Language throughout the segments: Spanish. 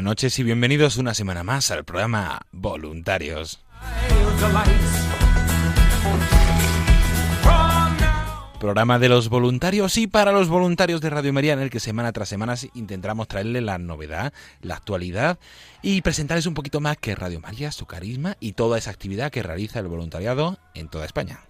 Buenas noches y bienvenidos una semana más al programa Voluntarios. Programa de los voluntarios y para los voluntarios de Radio María en el que semana tras semana intentamos traerles la novedad, la actualidad y presentarles un poquito más que Radio María, su carisma y toda esa actividad que realiza el voluntariado en toda España.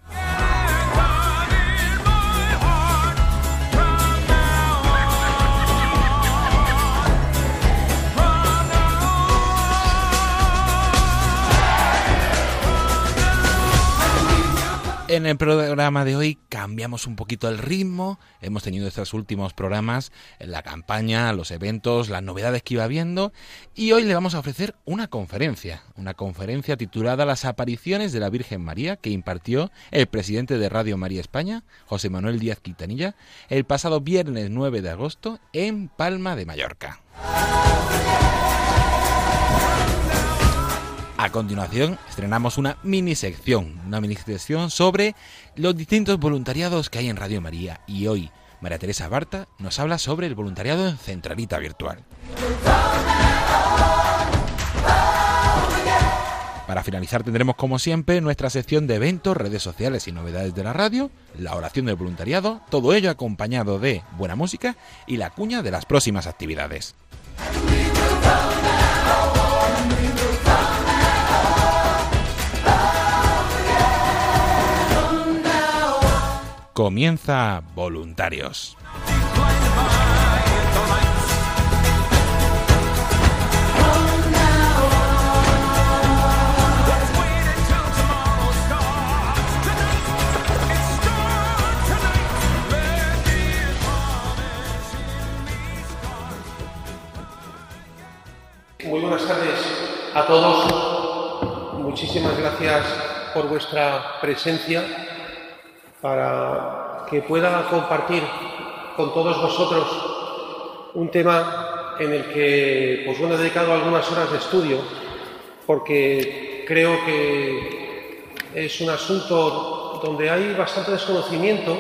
En el programa de hoy cambiamos un poquito el ritmo. Hemos tenido estos últimos programas, la campaña, los eventos, las novedades que iba viendo. Y hoy le vamos a ofrecer una conferencia. Una conferencia titulada Las apariciones de la Virgen María que impartió el presidente de Radio María España, José Manuel Díaz Quintanilla, el pasado viernes 9 de agosto en Palma de Mallorca. A continuación, estrenamos una mini sección, una mini sección sobre los distintos voluntariados que hay en Radio María. Y hoy, María Teresa Barta nos habla sobre el voluntariado en Centralita Virtual. Para finalizar tendremos como siempre nuestra sección de eventos, redes sociales y novedades de la radio, la oración del voluntariado, todo ello acompañado de buena música y la cuña de las próximas actividades. Comienza Voluntarios. Muy buenas tardes a todos. Muchísimas gracias por vuestra presencia para que pueda compartir con todos vosotros un tema en el que pues bueno, he dedicado algunas horas de estudio porque creo que es un asunto donde hay bastante desconocimiento,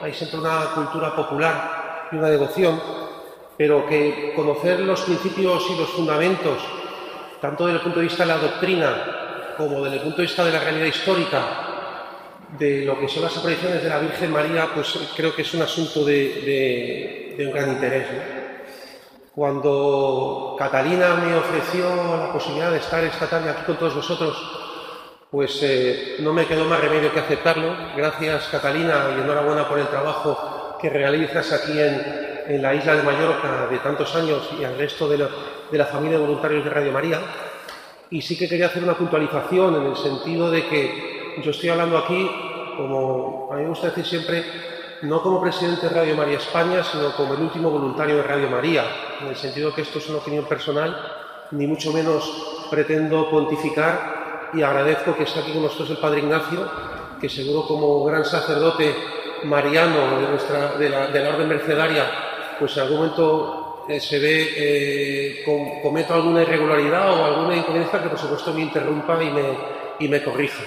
hay siempre una cultura popular y una devoción, pero que conocer los principios y los fundamentos, tanto desde el punto de vista de la doctrina como desde el punto de vista de la realidad histórica, de lo que son las apariciones de la Virgen María, pues creo que es un asunto de, un gran interés. Cuando Catalina me ofreció la posibilidad de estar esta tarde aquí con todos vosotros, pues eh, no me quedó más remedio que aceptarlo. Gracias Catalina y enhorabuena por el trabajo que realizas aquí en, en la isla de Mallorca de tantos años y al resto de la, de la familia de voluntarios de Radio María. Y sí que quería hacer una puntualización en el sentido de que yo estoy hablando aquí, como a mí me gusta decir siempre, no como presidente de Radio María España, sino como el último voluntario de Radio María, en el sentido que esto es una opinión personal ni mucho menos pretendo pontificar y agradezco que esté aquí con nosotros el Padre Ignacio, que seguro como gran sacerdote mariano de, nuestra, de, la, de la orden mercedaria, pues en algún momento eh, se ve, eh, cometo alguna irregularidad o alguna incoherencia que por supuesto me interrumpa y me, y me corrija.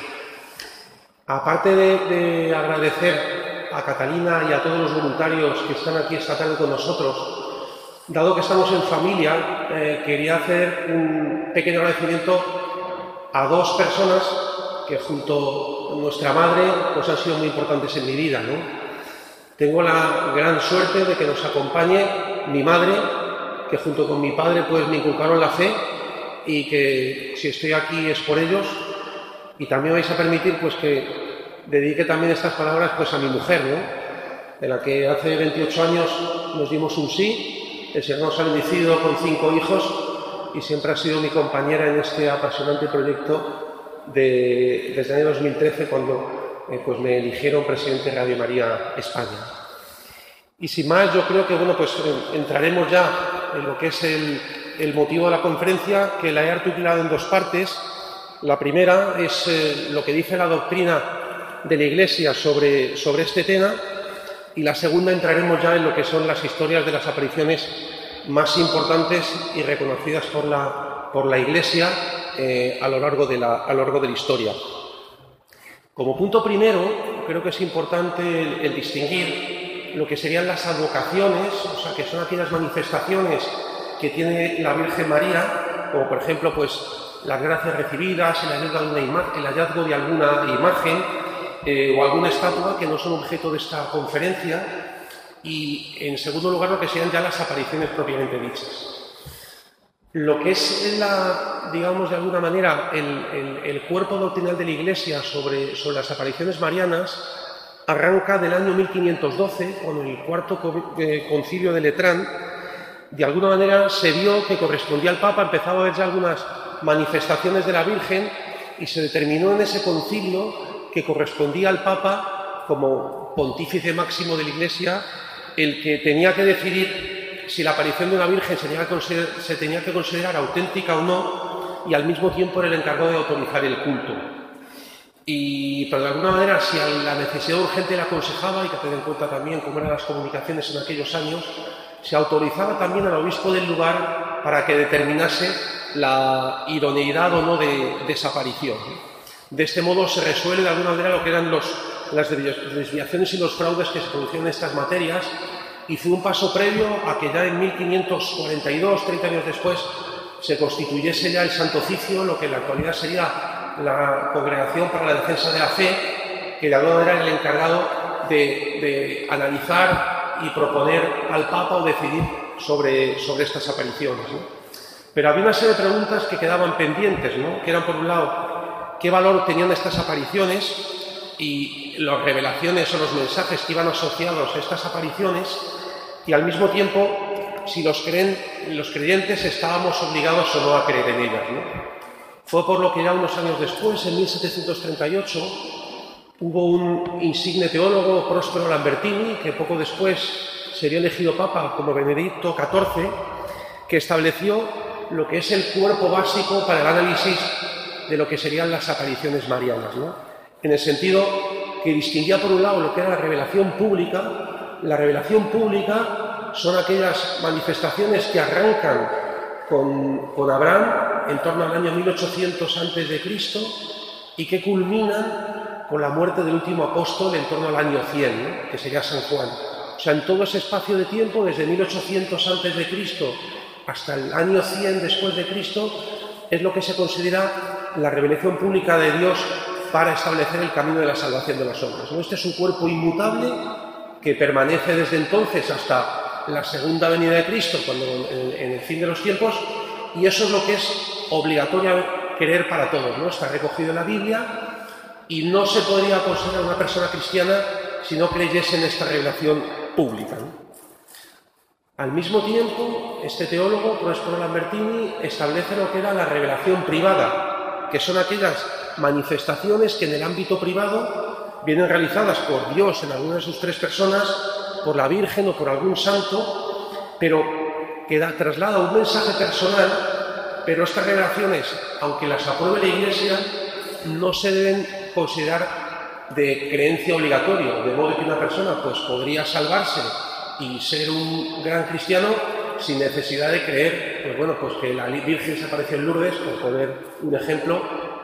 Aparte de, de agradecer a Catalina y a todos los voluntarios que están aquí esta tarde con nosotros, Dado que estamos en familia, eh, quería hacer un pequeño agradecimiento a dos personas que junto a nuestra madre pues han sido muy importantes en mi vida. Tengo la gran suerte de que nos acompañe mi madre, que junto con mi padre pues me inculcaron la fe y que si estoy aquí es por ellos. Y también vais a permitir pues que dedique también estas palabras pues a mi mujer, ¿no? de la que hace 28 años nos dimos un sí el Señor nos ha bendecido con cinco hijos y siempre ha sido mi compañera en este apasionante proyecto desde el año 2013 cuando eh, pues me eligieron presidente de Radio María España. Y sin más, yo creo que bueno, pues entraremos ya en lo que es el, motivo de la conferencia, que la he articulado en dos partes. La primera es eh, lo que dice la doctrina de la Iglesia sobre, sobre este tema y la segunda entraremos ya en lo que son las historias de las apariciones más importantes y reconocidas por la, por la Iglesia eh, a, lo largo de la, a lo largo de la historia. Como punto primero, creo que es importante el, distinguir lo que serían las advocaciones, o sea, que son aquellas manifestaciones que tiene la Virgen María, como por ejemplo, pues las gracias recibidas, el hallazgo de alguna, el hallazgo de alguna imagen, eh, o alguna estatua que no son objeto de esta conferencia y, en segundo lugar, lo que sean ya las apariciones propiamente dichas. Lo que es, la, digamos, de alguna manera, el, cuerpo doctrinal de la Iglesia sobre, sobre, las apariciones marianas arranca del año 1512, con el cuarto eh, concilio de Letrán. De alguna manera se vio que correspondía al Papa, empezaba a ver ya algunas manifestaciones de la Virgen y se determinó en ese concilio que correspondía al Papa como pontífice máximo de la Iglesia, el que tenía que decidir si la aparición de una Virgen se tenía que considerar, auténtica o no, y al mismo tiempo era el encargado de autorizar el culto. Y, pero de alguna manera, si a la necesidad urgente le aconsejaba, y que tener en cuenta también cómo eran las comunicaciones en aquellos años, se autorizaba también al obispo del lugar para que determinase la idoneidad o no de, de esa aparición. De este modo se resuelve de alguna manera lo que eran las desviaciones y los fraudes que se producían en estas materias y fue un paso previo a que ya en 1542, 30 años después, se constituyese ya el Santo Oficio, lo que en la actualidad sería la Congregación para la Defensa de la Fe, que de alguna manera era el encargado de, analizar y proponer al Papa o decidir sobre estas apariciones. Pero había una serie de preguntas que quedaban pendientes, ¿no? que eran por un lado qué valor tenían estas apariciones y las revelaciones o los mensajes que iban asociados a estas apariciones y al mismo tiempo si los, creen, los creyentes estábamos obligados o no a creer en ellas. Fue por lo que ya unos años después, en 1738, hubo un insigne teólogo, Próspero Lambertini, que poco después sería elegido papa como Benedicto XIV, que estableció lo que es el cuerpo básico para el análisis de lo que serían las apariciones marianas, ¿no? en el sentido que distinguía por un lado lo que era la revelación pública. La revelación pública son aquellas manifestaciones que arrancan con, con Abraham en torno al año 1800 antes de Cristo y que culminan con la muerte del último apóstol en torno al año 100, que sería San Juan. O sea, en todo ese espacio de tiempo, desde 1800 antes de Cristo hasta el año 100 después de Cristo, es lo que se considera la revelación pública de Dios para establecer el camino de la salvación de los hombres. Este es un cuerpo inmutable que permanece desde entonces hasta la segunda venida de Cristo, cuando en, el fin de los tiempos, y eso es lo que es obligatorio querer para todos. ¿no? Está recogido en la Biblia y no se podría considerar una persona cristiana si no creyese en esta revelación pública. Al mismo tiempo, este teólogo, Prospero Lambertini, establece lo que era la revelación privada, que son aquellas manifestaciones que en el ámbito privado vienen realizadas por Dios en alguna de sus tres personas, por la Virgen o por algún santo, pero que da, traslada un mensaje personal pero estas revelaciones, aunque las apruebe la Iglesia, no se deben considerar de creencia obligatoria, de modo que una persona pues, podría salvarse y ser un gran cristiano sin necesidad de creer, pues bueno, pues que la Virgen se apareció en Lourdes, por poner un ejemplo,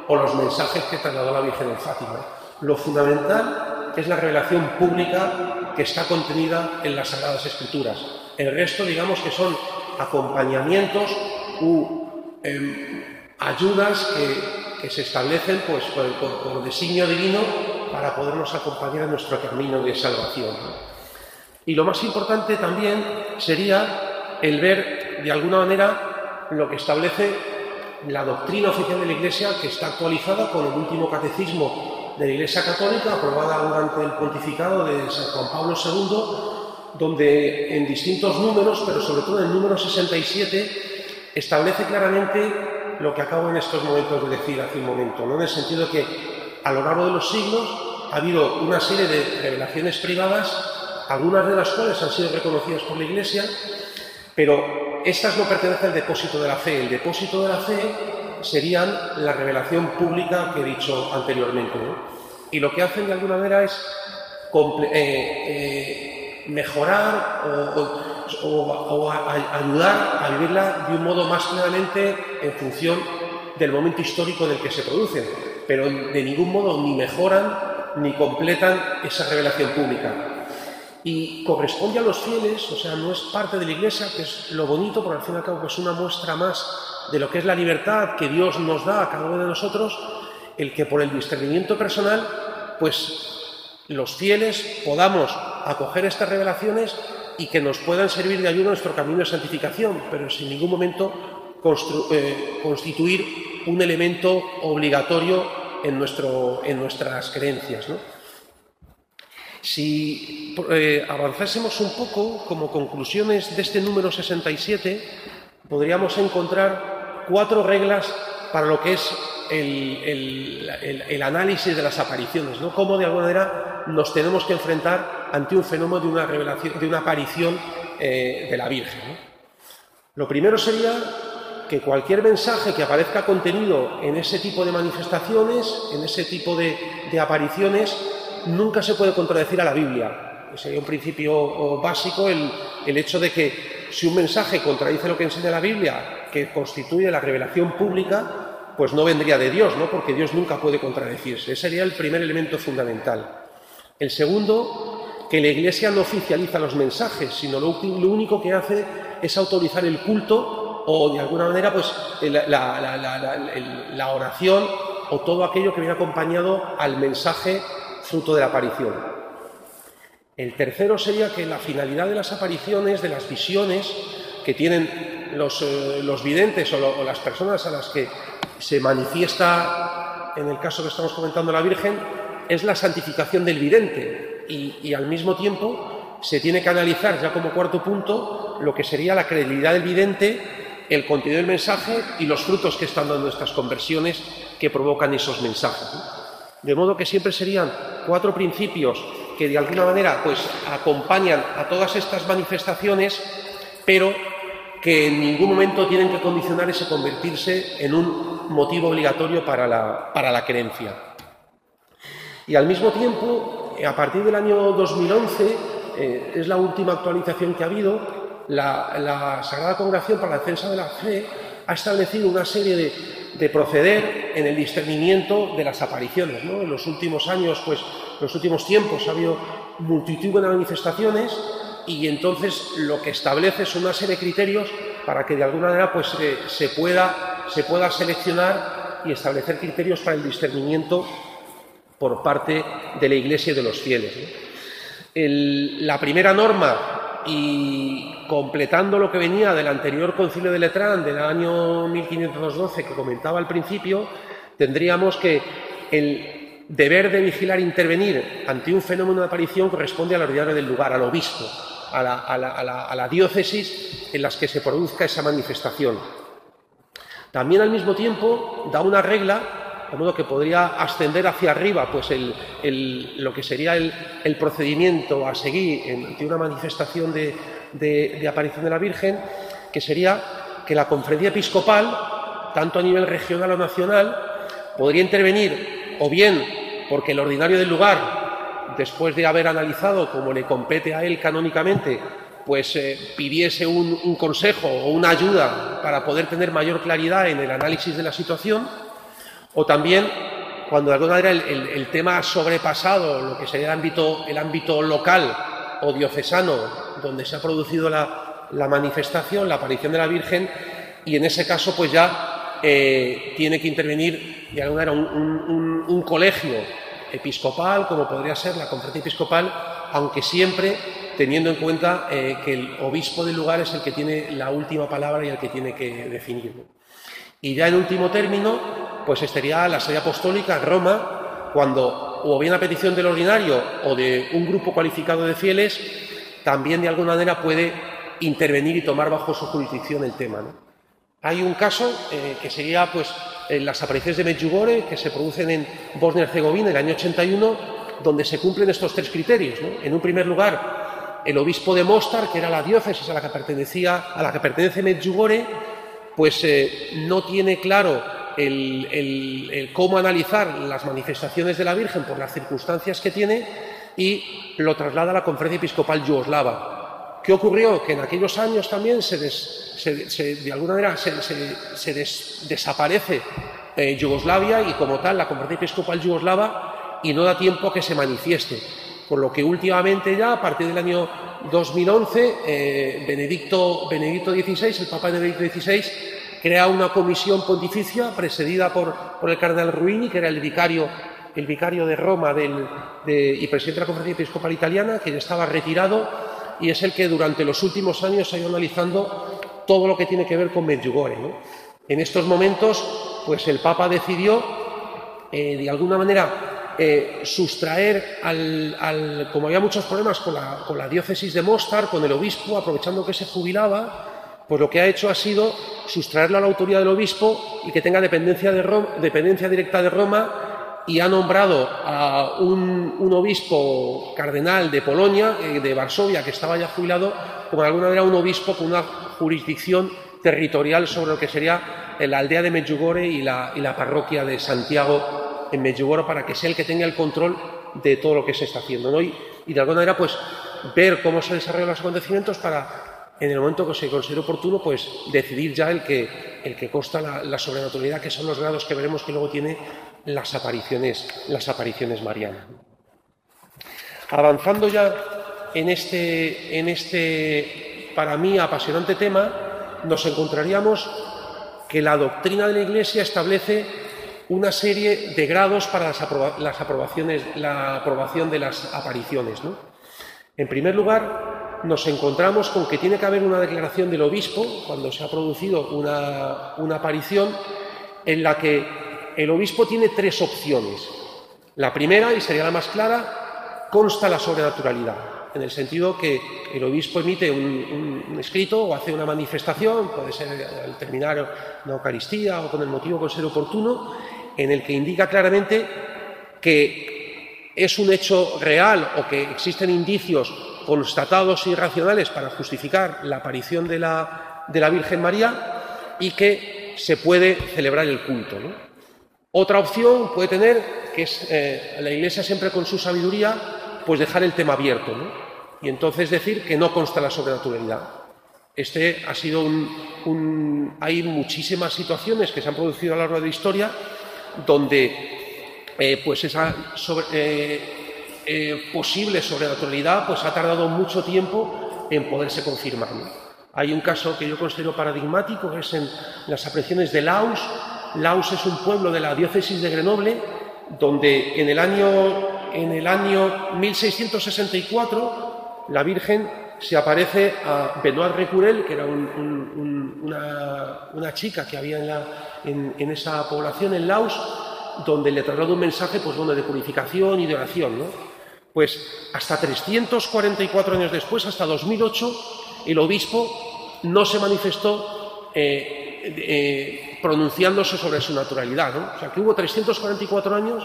o los mensajes que trasladó la Virgen en Fátima. Lo fundamental es la revelación pública que está contenida en las Sagradas Escrituras. El resto, digamos que son acompañamientos u em, ayudas que, se establecen pues, por, designio divino para podernos acompañar en nuestro camino de salvación. Y lo más importante también sería el ver de alguna manera lo que establece la doctrina oficial de la Iglesia que está actualizada con el último catecismo de la Iglesia Católica aprobada durante el pontificado de San Juan Pablo II, donde en distintos números, pero sobre todo en el número 67, establece claramente lo que acabo en estos momentos de decir hace un momento, ¿no? en el sentido que a lo largo de los siglos ha habido una serie de revelaciones privadas, algunas de las cuales han sido reconocidas por la Iglesia, pero estas no pertenecen al depósito de la fe. El depósito de la fe serían la revelación pública que he dicho anteriormente. Y lo que hacen de alguna manera es eh, eh, mejorar o, ayudar a vivirla de un modo más claramente en función del momento histórico en el que se producen, pero de ningún modo ni mejoran ni completan esa revelación pública y corresponde a los fieles, o sea, no es parte de la Iglesia, que es lo bonito, porque al fin y al cabo es una muestra más de lo que es la libertad que Dios nos da a cada uno de nosotros, el que por el discernimiento personal, pues los fieles podamos acoger estas revelaciones y que nos puedan servir de ayuda en nuestro camino de santificación, pero sin ningún momento eh, constituir un elemento obligatorio en, nuestro, en nuestras creencias. ¿no? Si eh, avanzásemos un poco, como conclusiones de este número 67, podríamos encontrar cuatro reglas para lo que es el, análisis de las apariciones, ¿no? Cómo de alguna manera nos tenemos que enfrentar ante un fenómeno de una, revelación, de una aparición eh, de la Virgen. Lo primero sería que cualquier mensaje que aparezca contenido en ese tipo de manifestaciones, en ese tipo de apariciones, nunca se puede contradecir a la Biblia. Sería un principio básico el, hecho de que si un mensaje contradice lo que enseña la Biblia, que constituye la revelación pública, pues no vendría de Dios, ¿no? Porque Dios nunca puede contradecirse. Ese sería el primer elemento fundamental. El segundo, que la Iglesia no oficializa los mensajes, sino lo, único que hace es autorizar el culto o, de alguna manera, pues la oración o todo aquello que viene acompañado al mensaje fruto de la aparición. El tercero sería que la finalidad de las apariciones, de las visiones que tienen los, eh, videntes o, las personas a las que se manifiesta, en el caso que estamos comentando la Virgen, es la santificación del vidente y, al mismo tiempo se tiene que analizar ya como cuarto punto lo que sería la credibilidad del vidente, el contenido del mensaje y los frutos que están dando estas conversiones que provocan esos mensajes. De modo que siempre serían cuatro principios que de alguna manera pues acompañan a todas estas manifestaciones, pero que en ningún momento tienen que condicionar ese convertirse en un motivo obligatorio para la, para la creencia. Y al mismo tiempo, a partir del año 2011, eh, es la última actualización que ha habido, la Sagrada Congregación para la Defensa de la Fe ha establecido una serie de de proceder en el discernimiento de las apariciones. En los últimos años, pues, en los últimos tiempos ha habido multitud de manifestaciones y entonces lo que establece es una serie de criterios para que de alguna manera pues, se, pueda, se pueda seleccionar y establecer criterios para el discernimiento por parte de la Iglesia y de los fieles. la primera norma y completando lo que venía del anterior concilio de Letrán del año 1512 que comentaba al principio, tendríamos que el deber de vigilar e intervenir ante un fenómeno de aparición corresponde a la autoridad del lugar, al obispo, a la, a la diócesis en las que se produzca esa manifestación. También al mismo tiempo da una regla de modo que podría ascender hacia arriba pues lo que sería el, procedimiento a seguir ante una manifestación de, aparición de la Virgen, que sería que la conferencia episcopal tanto a nivel regional o nacional, podría intervenir o bien porque el ordinario del lugar, después de haber analizado como le compete a él canónicamente, pues eh, pidiese un, consejo o una ayuda para poder tener mayor claridad en el análisis de la situación, o también cuando de alguna manera el, tema ha sobrepasado lo que sería el ámbito, el ámbito local o diocesano donde se ha producido la, manifestación, la aparición de la Virgen, y en ese caso pues ya eh, tiene que intervenir de alguna manera un colegio episcopal, como podría ser la conferencia episcopal, aunque siempre teniendo en cuenta eh, que el obispo del lugar es el que tiene la última palabra y el que tiene que definirlo. Y ya en último término, pues estaría la sede apostólica en Roma, cuando, o bien a petición del ordinario o de un grupo cualificado de fieles, también de alguna manera puede intervenir y tomar bajo su jurisdicción el tema. Hay un caso eh, que sería pues en las apariciones de Medjugorje que se producen en Bosnia y Herzegovina en el año 81, donde se cumplen estos tres criterios. En un primer lugar, el obispo de Mostar, que era la diócesis a la que pertenecía, a la que pertenece Medjugorje, pues eh, no tiene claro el, cómo analizar las manifestaciones de la Virgen por las circunstancias que tiene y lo traslada a la conferencia episcopal yugoslava. ¿Qué ocurrió? Que en aquellos años también se, de alguna manera se, desaparece eh, Yugoslavia y como tal la conferencia episcopal yugoslava y no da tiempo a que se manifieste. Por lo que últimamente ya, a partir del año 2011, eh, Benedicto, Benedicto XVI, el Papa Benedicto XVI, crea una comisión pontificia presidida por, el cardenal Ruini, que era el vicario, el vicario de Roma y presidente de la Conferencia Episcopal Italiana, que ya estaba retirado y es el que durante los últimos años ha ido analizando todo lo que tiene que ver con Medjugorje. En estos momentos, pues el Papa decidió, eh, de alguna manera, eh, sustraer al, como había muchos problemas con la, diócesis de Mostar, con el obispo, aprovechando que se jubilaba, pues lo que ha hecho ha sido sustraerlo a la autoridad del obispo y que tenga dependencia, de dependencia directa de Roma y ha nombrado a un, obispo cardenal de Polonia, eh, de Varsovia, que estaba ya jubilado, como de alguna manera un obispo con una jurisdicción territorial sobre lo que sería la aldea de Medjugorje y la, parroquia de Santiago en Medjugorje para que sea el que tenga el control de todo lo que se está haciendo. Y, de alguna manera, pues, ver cómo se desarrollan los acontecimientos para, en el momento que se considere oportuno, pues, decidir ya el que, el que consta la, sobrenaturalidad, que son los grados que veremos que luego tiene las apariciones, las apariciones marianas. Avanzando ya en este, en este, para mí, apasionante tema, nos encontraríamos que la doctrina de la Iglesia establece una serie de grados para las, aprobaciones, la aprobación de las apariciones. En primer lugar, nos encontramos con que tiene que haber una declaración del obispo cuando se ha producido una, aparición en la que el obispo tiene tres opciones. La primera, y sería la más clara, consta la sobrenaturalidad, en el sentido que el obispo emite un, escrito o hace una manifestación, puede ser al terminar una Eucaristía o con el motivo con ser oportuno, en el que indica claramente que es un hecho real o que existen indicios constatados y racionales para justificar la aparición de la, de la Virgen María y que se puede celebrar el culto. Otra opción puede tener, que es eh, la Iglesia siempre con su sabiduría, pues dejar el tema abierto y entonces decir que no consta la sobrenaturalidad. Este ha sido un, Hay muchísimas situaciones que se han producido a lo largo de la historia donde eh, pues esa eh, eh, posible sobrenaturalidad pues ha tardado mucho tiempo en poderse confirmar. Hay un caso que yo considero paradigmático, que es en las apariciones de Laos. Laos es un pueblo de la diócesis de Grenoble, donde en el año, en el año 1664 la Virgen se aparece a Benoit Recurel, que era una, chica que había en la, en, esa población, en Laos, donde le trasladó un mensaje pues, de purificación y de oración. ¿no? Pues hasta 344 años después, hasta 2008, el obispo no se manifestó eh, eh, pronunciándose sobre su naturalidad. O sea, que hubo 344 años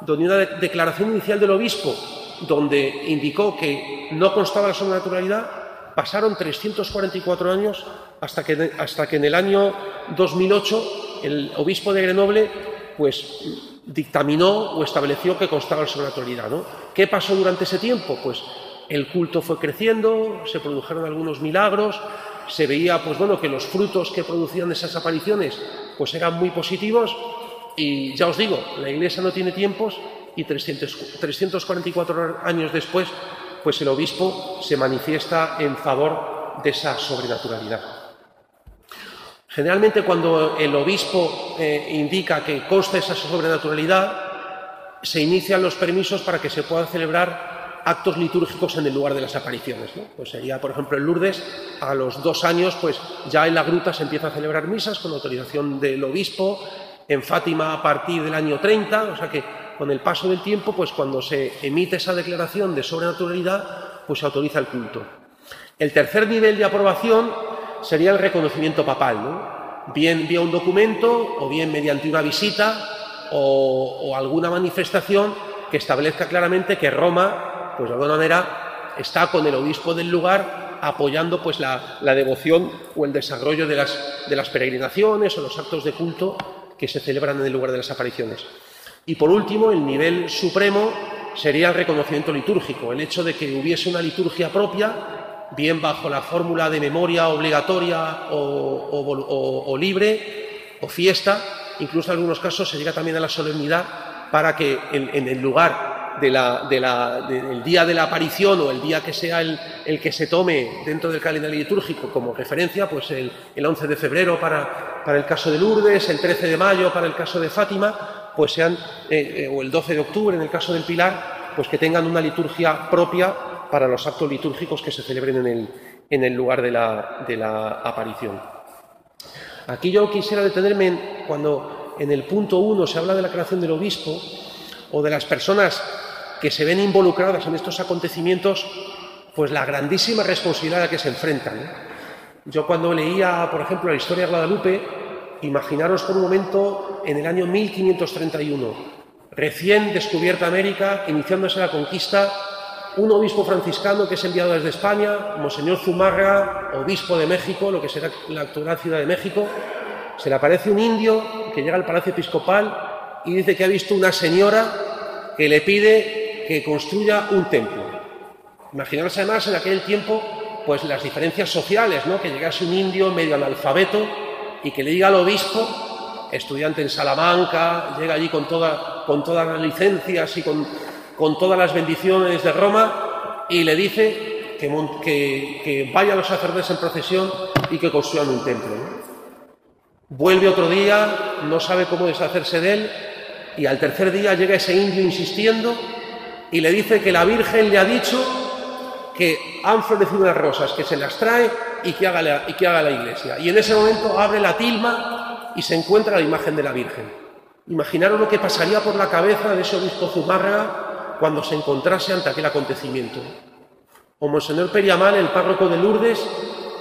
donde una declaración inicial del obispo, donde indicó que no constaba la sobrenaturalidad, pasaron 344 años hasta que, hasta que en el año 2008 el obispo de Grenoble pues dictaminó o estableció que constaba el sobrenaturalidad. ¿no? ¿Qué pasó durante ese tiempo? Pues el culto fue creciendo, se produjeron algunos milagros, se veía pues bueno que los frutos que producían esas apariciones pues eran muy positivos y ya os digo, la Iglesia no tiene tiempos y 344 años después pues el obispo se manifiesta en favor de esa sobrenaturalidad. Generalmente cuando el obispo eh, indica que consta esa sobrenaturalidad, se inician los permisos para que se puedan celebrar actos litúrgicos en el lugar de las apariciones. Pues sería, por ejemplo, en Lourdes, a los dos años, pues ya en la gruta se empieza a celebrar misas con autorización del obispo, en Fátima a partir del año 30, o sea que con el paso del tiempo, pues cuando se emite esa declaración de sobrenaturalidad, pues se autoriza el culto. El tercer nivel de aprobación sería el reconocimiento papal, bien vía un documento o bien mediante una visita o, alguna manifestación que establezca claramente que Roma, pues de alguna manera, está con el obispo del lugar apoyando pues la, devoción o el desarrollo de las, de las peregrinaciones o los actos de culto que se celebran en el lugar de las apariciones. Y por último, el nivel supremo sería el reconocimiento litúrgico, el hecho de que hubiese una liturgia propia, bien bajo la fórmula de memoria obligatoria o, libre, o fiesta, incluso en algunos casos se llega también a la solemnidad para que en, el lugar del día de la aparición o el día que sea el, que se tome dentro del calendario litúrgico como referencia, pues el, 11 de febrero para, para, el caso de Lourdes, el 13 de mayo para el caso de Fátima, pues sean, eh, eh, o el 12 de octubre en el caso del Pilar, pues que tengan una liturgia propia para los actos litúrgicos que se celebren en el, en el lugar de la, de la, aparición. Aquí yo quisiera detenerme cuando en el punto 1 se habla de la creación del obispo o de las personas que se ven involucradas en estos acontecimientos, pues la grandísima responsabilidad a que se enfrentan. Yo cuando leía, por ejemplo, la historia de Guadalupe, imaginaros por un momento en el año 1531, recién descubierta América, iniciándose la conquista, un obispo franciscano que es enviado desde España, Monseñor Zumarra, obispo de México, lo que será la actual Ciudad de México, se le aparece un indio que llega al Palacio Episcopal y dice que ha visto una señora que le pide que construya un templo. Imaginaros además en aquel tiempo pues las diferencias sociales, ¿no? que llegase un indio medio analfabeto y que le diga al obispo, estudiante en Salamanca, llega allí con, con todas las licencias y con, con, todas las bendiciones de Roma, y le dice que, que, los sacerdotes en procesión y que construyan un templo. Vuelve otro día, no sabe cómo deshacerse de él, y al tercer día llega ese indio insistiendo y le dice que la Virgen le ha dicho que han florecido unas rosas, que se las trae y que, haga la, y que haga la iglesia. Y en ese momento abre la tilma y se encuentra la imagen de la Virgen. Imaginaros lo que pasaría por la cabeza de ese obispo Zumárraga cuando se encontrase ante aquel acontecimiento. O Monseñor Periamal, el párroco de Lourdes,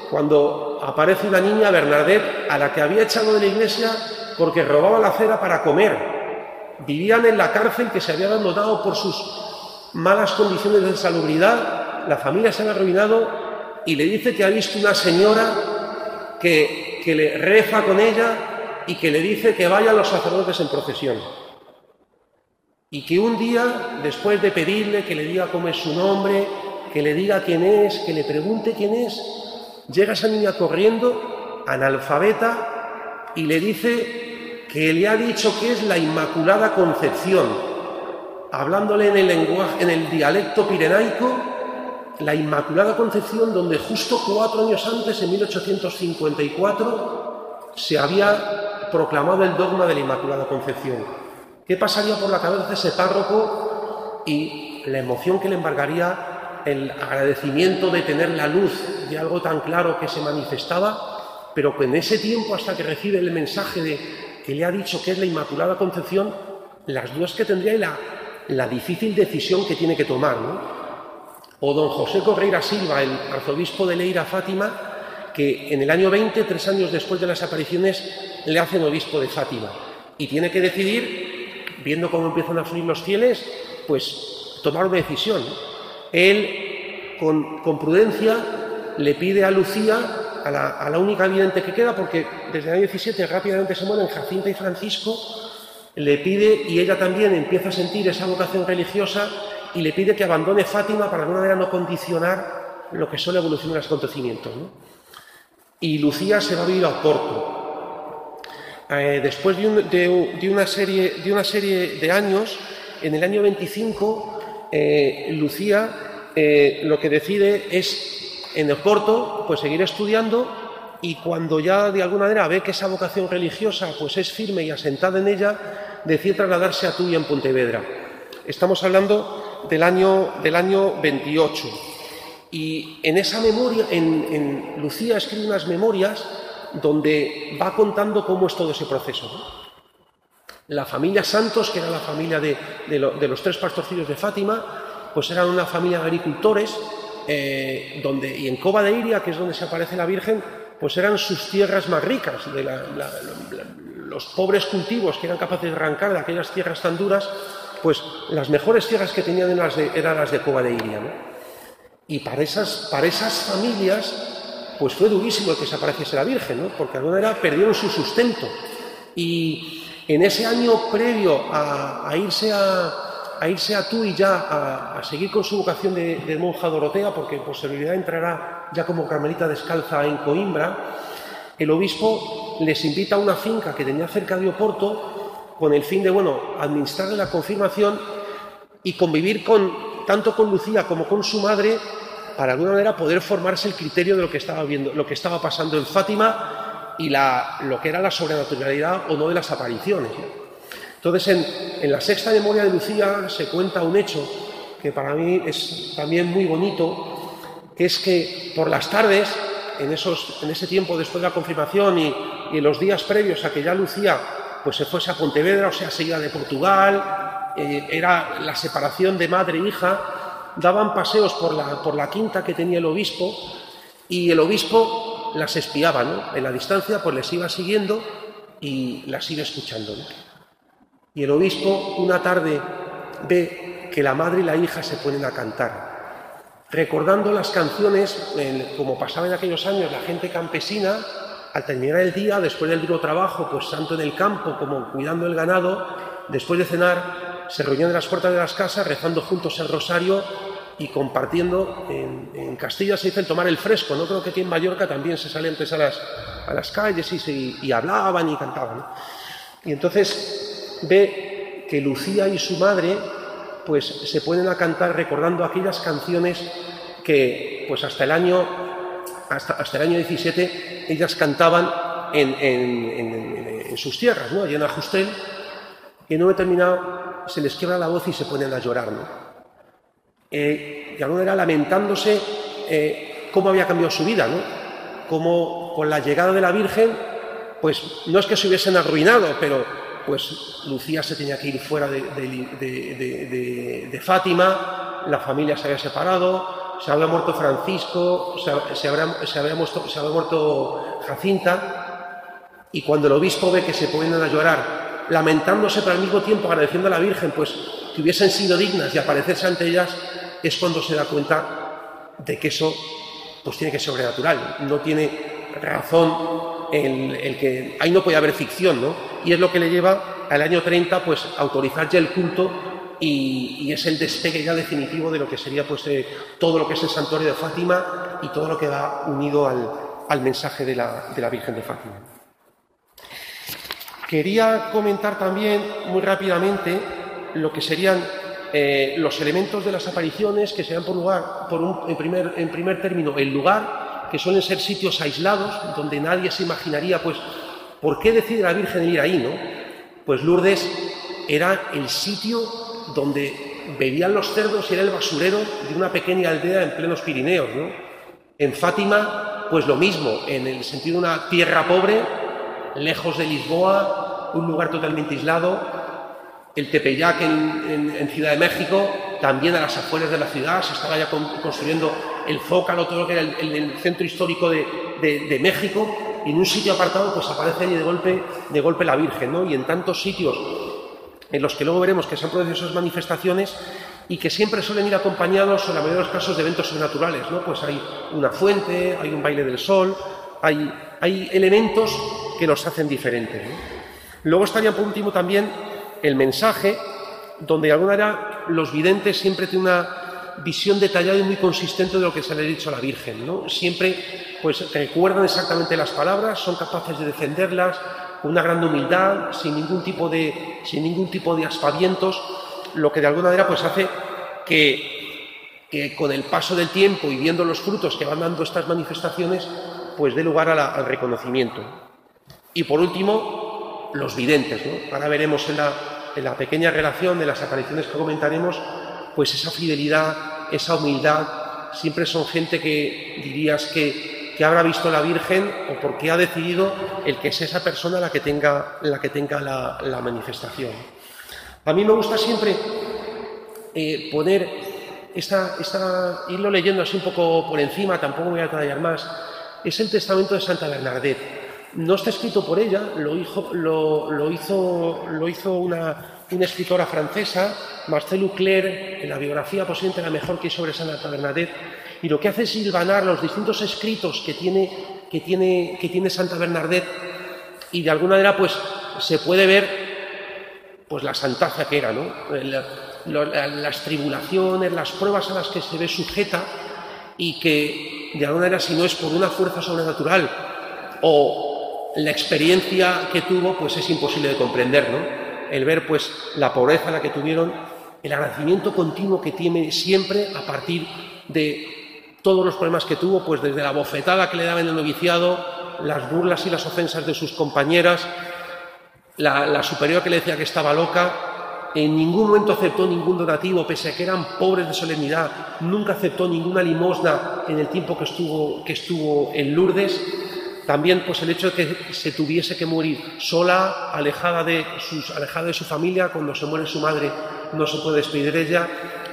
cuando aparece una niña, Bernadette, a la que había echado de la iglesia porque robaba la cera para comer. Vivían en la cárcel que se había abandonado por sus malas condiciones de salubridad. La familia se había arruinado y le dice que ha visto una señora que, que le reza con ella y que le dice que vayan los sacerdotes en procesión. Y que un día, después de pedirle que le diga cómo es su nombre, que le diga quién es, que le pregunte quién es, llega esa niña corriendo, analfabeta, y le dice que le ha dicho que es la Inmaculada Concepción, hablándole en el lenguaje, en el dialecto pirenaico, la Inmaculada Concepción, donde justo cuatro años antes, en 1854, se había proclamado el dogma de la Inmaculada Concepción. ¿Qué pasaría por la cabeza de ese párroco y la emoción que le embargaría el agradecimiento de tener la luz de algo tan claro que se manifestaba, pero en ese tiempo, hasta que recibe el mensaje de que le ha dicho que es la Inmaculada Concepción, las dudas que tendría y la, difícil decisión que tiene que tomar, o don José Correira Silva, el arzobispo de Leira Fátima, que en el año 20, tres años después de las apariciones, le hacen obispo de Fátima. Y tiene que decidir, viendo cómo empiezan a fluir los fieles, pues tomar una decisión. Él, con, prudencia, le pide a Lucía a la, única vidente que queda, porque desde el año 17 rápidamente se mueren Jacinta y Francisco, le pide, y ella también empieza a sentir esa vocación religiosa, y le pide que abandone Fátima para de alguna manera no condicionar lo que son la evolución los acontecimientos. Y Lucía se va a vivir a Oporto. Eh, después de, un- de- de una serie, de una serie de años, en el año 25, eh, Lucía eh, lo que decide es en Oporto pues seguir estudiando y cuando ya de alguna manera ve que esa vocación religiosa pues es firme y asentada en ella, decide trasladarse a Tuya en Pontevedra. Estamos hablando del año, del año 28. Y en esa memoria, en, en Lucía escribe unas memorias donde va contando cómo es todo ese proceso. La familia Santos, que era la familia de, de lo- de los tres pastorcillos de Fátima, pues eran una familia de agricultores, eh, donde, y en Cova de Iria, que es donde se aparece la Virgen, pues eran sus tierras más ricas, de los pobres cultivos que eran capaces de arrancar de aquellas tierras tan duras, pues las mejores tierras que tenían eran las de, eran de Cova de Iria. Y para esas, para esas familias, pues fue durísimo el que se apareciese la Virgen, ¿no? porque de alguna manera perdieron su sustento. Y en ese año previo a, irse a, a irse a Tui ya a, seguir con su vocación de, monja Dorotea, porque por seguridad entrará ya como carmelita descalza en Coimbra, el obispo les invita a una finca que tenía cerca de Oporto con el fin de, bueno, administrarle la confirmación y convivir con tanto con Lucía como con su madre para alguna manera poder formarse el criterio de lo que estaba viendo, lo que estaba pasando en Fátima y lo que era la sobrenaturalidad o no de las apariciones. Entonces, en, la sexta memoria de Lucía se cuenta un hecho que para mí es también muy bonito, que es que por las tardes, en, ese tiempo después de la confirmación y, y en los días previos a que ya Lucía pues se fuese a Pontevedra, o sea, se iba de Portugal, eh, era la separación de madre e hija, daban paseos por la, por la quinta que tenía el obispo y el obispo las espiaba, ¿no? En la distancia pues les iba siguiendo y las iba escuchando, ¿no? Y el obispo una tarde ve que la madre y la hija se ponen a cantar, recordando las canciones, como pasaba en aquellos años, la gente campesina, al terminar el día, después del duro trabajo, pues tanto en el campo como cuidando el ganado, después de cenar, se reunían en las puertas de las casas rezando juntos el rosario y compartiendo. En, en Castilla se dice el tomar el fresco, no creo que aquí en Mallorca también se salen antes a las, a las calles y, se, y hablaban y cantaban. Y entonces ve que Lucía y su madre pues se ponen a cantar recordando aquellas canciones que pues hasta el año hasta, hasta el año 17 ellas cantaban en, en, en, sus tierras, ¿no? allá en Ajustel, y en un determinado se les quiebra la voz y se ponen a llorar. ¿no? Eh, de alguna lamentándose eh, cómo había cambiado su vida, ¿no? cómo con la llegada de la Virgen, pues no es que se hubiesen arruinado, pero pues Lucía se tenía que ir fuera de, Fátima, la familia se había separado, se había muerto Francisco, se, se, había muerto, se, había muerto, Jacinta, y cuando el obispo ve que se ponen a llorar, lamentándose, pero al mismo tiempo agradeciendo a la Virgen, pues que hubiesen sido dignas de aparecerse ante ellas, es cuando se da cuenta de que eso pues tiene que ser sobrenatural, no tiene razón el, el, que ahí no puede haber ficción, ¿no? Y es lo que le lleva al año 30 pues a autorizar ya el culto y, es el despegue ya definitivo de lo que sería pues eh, todo lo que es el santuario de Fátima y todo lo que va unido al, al mensaje de la, de la, Virgen de Fátima. Quería comentar también muy rápidamente lo que serían eh, los elementos de las apariciones que se dan por lugar, en, primer, en primer término, el lugar, que suelen ser sitios aislados, donde nadie se imaginaría, pues, ¿por qué decide la Virgen ir ahí, no? Pues Lourdes era el sitio donde bebían los cerdos y era el basurero de una pequeña aldea en plenos Pirineos, ¿no? En Fátima, pues lo mismo, en el sentido de una tierra pobre, lejos de Lisboa, un lugar totalmente aislado, el Tepeyac en, Ciudad de México, también a las afueras de la ciudad, se estaba ya con, construyendo el Zócalo, todo lo que era el, centro histórico de, México, y en un sitio apartado pues aparece allí de golpe, de golpe la Virgen, ¿no? Y en tantos sitios en los que luego veremos que se han producido esas manifestaciones y que siempre suelen ir acompañados, en la mayoría de los casos, de eventos sobrenaturales, ¿no? Pues hay una fuente, hay un baile del sol, hay, hay elementos que los hacen diferentes. Luego estaría por último también el mensaje, donde de alguna manera los videntes siempre tienen una visión detallada y muy consistente de lo que se le ha dicho a la Virgen. ¿no? Siempre pues, recuerdan exactamente las palabras, son capaces de defenderlas con una gran humildad, sin ningún tipo de, sin ningún tipo de aspavientos, lo que de alguna manera pues, hace que con el paso del tiempo y viendo los frutos que van dando estas manifestaciones, pues dé lugar al reconocimiento. Y por último, los videntes. Ahora veremos en la, en la pequeña relación de las apariciones que comentaremos pues esa fidelidad, esa humildad, siempre son gente que dirías que, que habrá visto la Virgen o porque ha decidido el que es esa persona la que tenga la, que tenga la, manifestación. A mí me gusta siempre eh, poner esta, esta, irlo leyendo así un poco por encima, tampoco voy a detallar más, es el testamento de Santa Bernadette. No está escrito por ella, lo hizo, lo hizo, lo hizo una, una escritora francesa, Marcel Clerc, en la biografía posiblemente la mejor que hay sobre Santa Bernadette, y lo que hace es hilvanar los distintos escritos que tiene, que tiene, que tiene Santa Bernadette, y de alguna manera pues se puede ver pues la santaza que era, ¿no? las tribulaciones, las pruebas a las que se ve sujeta y que de alguna manera si no es por una fuerza sobrenatural o la experiencia que tuvo, pues es imposible de comprender, ¿no? el ver pues la pobreza la que tuvieron, el agradecimiento continuo que tiene siempre a partir de todos los problemas que tuvo, pues desde la bofetada que le daban en el noviciado, las burlas y las ofensas de sus compañeras, la, la superior que le decía que estaba loca, en ningún momento aceptó ningún donativo, pese a que eran pobres de solemnidad, nunca aceptó ninguna limosna en el tiempo que estuvo, que estuvo en Lourdes también pues el hecho de que se tuviese que morir sola, alejada de, sus, alejada de su familia, cuando se muere su madre no se puede despedir de ella.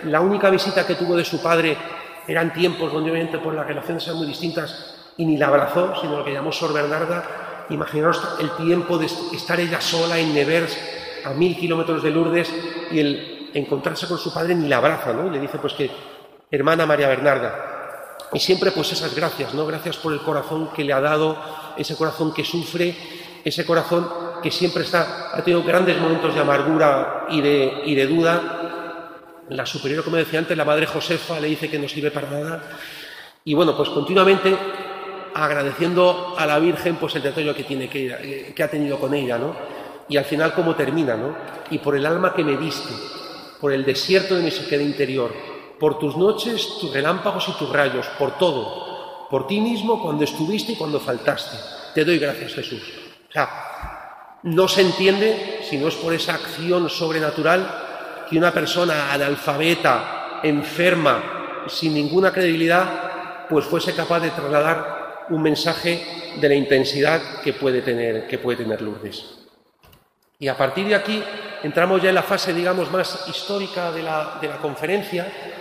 La única visita que tuvo de su padre eran tiempos donde obviamente por las relaciones eran muy distintas y ni la abrazó, sino lo que llamó Sor Bernarda. Imaginaos el tiempo de estar ella sola en Nevers, a mil kilómetros de Lourdes, y el encontrarse con su padre ni la abraza, ¿no? Le dice pues que, hermana María Bernarda, y siempre pues esas gracias, ¿no? Gracias por el corazón que le ha dado, ese corazón que sufre, ese corazón que siempre está, ha tenido grandes momentos de amargura y de, y de duda. La superior, como decía antes, la madre Josefa le dice que no sirve para nada. Y bueno, pues continuamente agradeciendo a la Virgen pues el detalle que, tiene, que, que ha tenido con ella, ¿no? Y al final cómo termina, ¿no? Y por el alma que me diste, por el desierto de mi sequedad interior, por tus noches, tus relámpagos y tus rayos, por todo, por ti mismo cuando estuviste y cuando faltaste. Te doy gracias, Jesús. O sea, no se entiende, si no es por esa acción sobrenatural, que una persona analfabeta, enferma, sin ninguna credibilidad, pues fuese capaz de trasladar un mensaje de la intensidad que puede tener, que puede tener Lourdes. Y a partir de aquí entramos ya en la fase, digamos, más histórica de la, de la conferencia,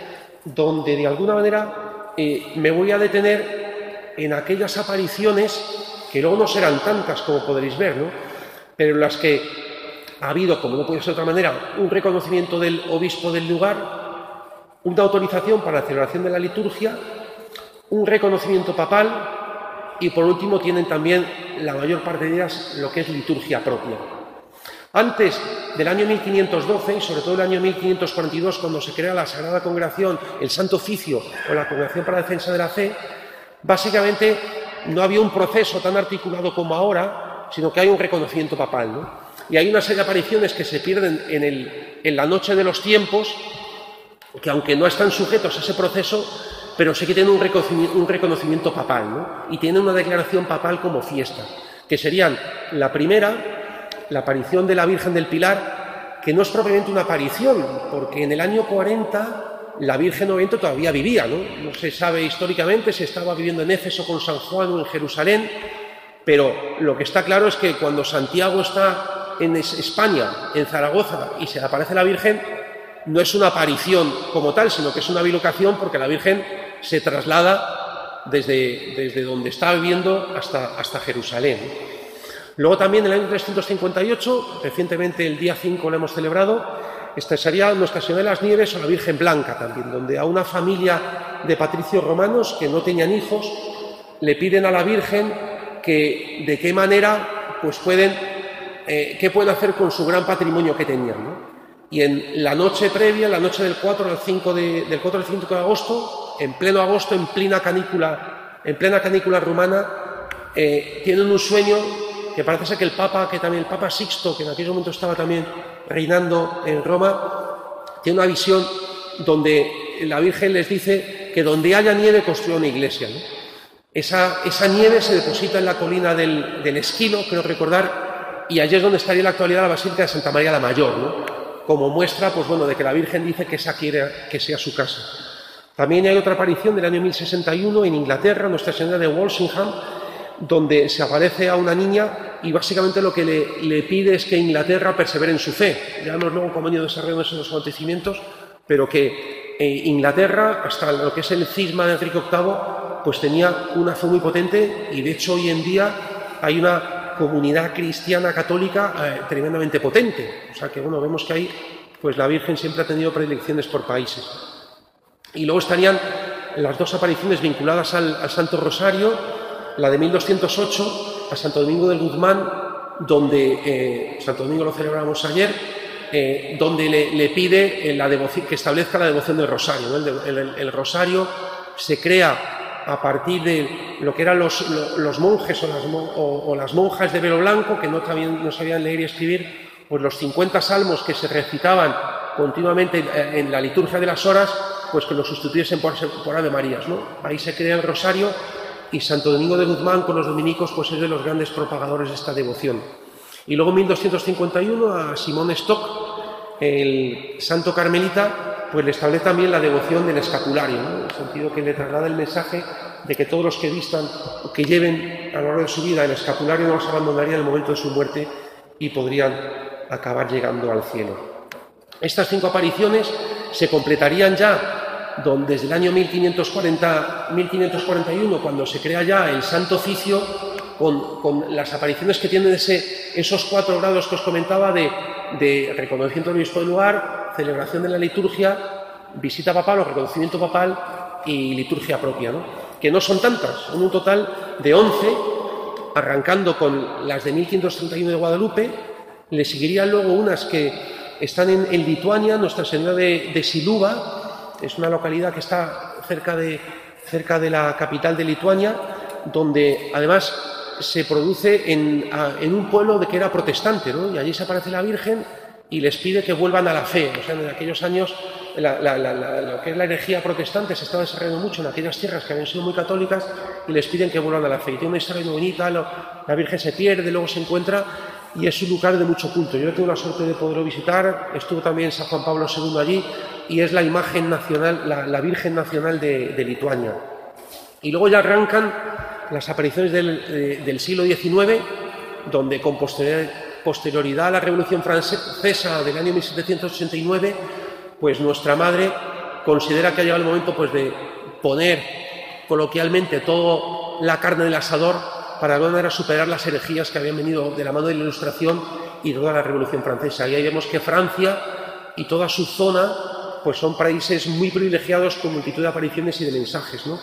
donde de alguna manera eh, me voy a detener en aquellas apariciones que luego no serán tantas como podréis ver, ¿no? pero en las que ha habido, como no puede ser de otra manera, un reconocimiento del obispo del lugar, una autorización para la celebración de la liturgia, un reconocimiento papal y por último tienen también la mayor parte de ellas lo que es liturgia propia. Antes del año 1512 y sobre todo el año 1542, cuando se crea la Sagrada Congregación, el Santo Oficio o la Congregación para la Defensa de la Fe, básicamente no había un proceso tan articulado como ahora, sino que hay un reconocimiento papal. Y hay una serie de apariciones que se pierden en, la noche de los tiempos, que aunque no están sujetos a ese proceso, pero sí que tienen un reconocimiento, un reconocimiento papal, y tienen una declaración papal como fiesta, que serían la primera, la aparición de la Virgen del Pilar, que no es propiamente una aparición, porque en el año 40 la Virgen Oriente todavía vivía, ¿no? No se sabe históricamente si estaba viviendo en Éfeso con San Juan o en Jerusalén, pero lo que está claro es que cuando Santiago está en España, en Zaragoza, y se aparece la Virgen, no es una aparición como tal, sino que es una bilocación porque la Virgen se traslada desde, desde donde está viviendo hasta, hasta Jerusalén. Luego también en el año 358, recientemente el día 5 lo hemos celebrado, esta Nuestra Señora de las Nieves o la Virgen Blanca también, donde a una familia de patricios romanos que no tenían hijos le piden a la Virgen que de qué manera pues pueden, eh, qué pueden hacer con su gran patrimonio que tenían. ¿no? Y en la noche previa, la noche del 4 al 5 de, del 4 al 5 de agosto, en pleno agosto, en plena canícula, en plena canícula rumana, eh, tienen un sueño que parece ser que el Papa, que también el Papa Sixto, que en aquel momento estaba también reinando en Roma, tiene una visión donde la Virgen les dice que donde haya nieve construya una iglesia. Esa, esa, nieve se deposita en la colina del, del, Esquilo, creo recordar, y allí es donde estaría en la actualidad la Basílica de Santa María la Mayor, ¿no? como muestra pues, bueno, de que la Virgen dice que esa quiere que sea su casa. También hay otra aparición del año 1061 en Inglaterra, Nuestra Señora de Walsingham, donde se aparece a una niña y básicamente lo que le, pide es que Inglaterra persevere en su fe. Ya vemos luego cómo han ido desarrollándose los acontecimientos, pero que eh, Inglaterra, hasta lo que es el cisma de Enrique VIII, pues tenía una fe muy potente y de hecho hoy en día hay una comunidad cristiana católica eh, tremendamente potente. O sea que bueno, vemos que ahí pues la Virgen siempre ha tenido predilecciones por países. Y luego estarían las dos apariciones vinculadas al Santo Rosario, la de 1208 a Santo Domingo del Guzmán, donde eh, Santo Domingo lo celebramos ayer, eh, donde le, pide eh, la que establezca la devoción del rosario. El, rosario se crea a partir de lo que eran los, los monjes o las, monjas de velo blanco, que no sabían, no sabían leer y escribir, pues los 50 salmos que se recitaban continuamente en, en la liturgia de las horas, pues que los sustituyesen por, por Ave Marías. ¿no? Ahí se crea el rosario y Santo Domingo de Guzmán con los dominicos pues es de los grandes propagadores de esta devoción. Y luego en 1251 a Simón Stock, el santo carmelita, pues le establece también la devoción del escapulario, en el sentido que le traslada el mensaje de que todos los que vistan o que lleven a lo largo de su vida el escapulario no los abandonaría en el momento de su muerte y podrían acabar llegando al cielo. Estas cinco apariciones se completarían ya donde desde el año 1540, 1541, cuando se crea ya el Santo Oficio, con, con las apariciones que tienen ese, esos cuatro grados que os comentaba de, de reconocimiento del obispo del lugar, celebración de la liturgia, visita papal o reconocimiento papal y liturgia propia, que no son tantas, son un total de 11, arrancando con las de 1531 de Guadalupe, le seguirían luego unas que están en, Lituania, Nuestra Señora de, de Siluva, es una localidad que está cerca de, cerca de la capital de Lituania, donde además se produce en, en, un pueblo de que era protestante, ¿no? y allí se aparece la Virgen y les pide que vuelvan a la fe. O sea, en aquellos años la, la, la, lo que es la herejía protestante se estaba desarrollando mucho en aquellas tierras que habían sido muy católicas y les piden que vuelvan a la fe. Y tiene una historia muy bonita, la Virgen se pierde, luego se encuentra y es un lugar de mucho culto. Yo tengo la suerte de poderlo visitar, estuvo también San Juan Pablo II allí y es la imagen nacional, la, Virgen nacional de, Lituania. Y luego ya arrancan las apariciones del, de, del siglo XIX, donde con posterioridad a la Revolución Francesa del año 1789, pues nuestra madre considera que ha llegado el momento pues, de poner coloquialmente toda la carne del asador para alguna manera superar las herejías que habían venido de la mano de la Ilustración y toda la Revolución Francesa. Y ahí vemos que Francia y toda su zona pues son países muy privilegiados con multitud de apariciones y de mensajes. ¿no?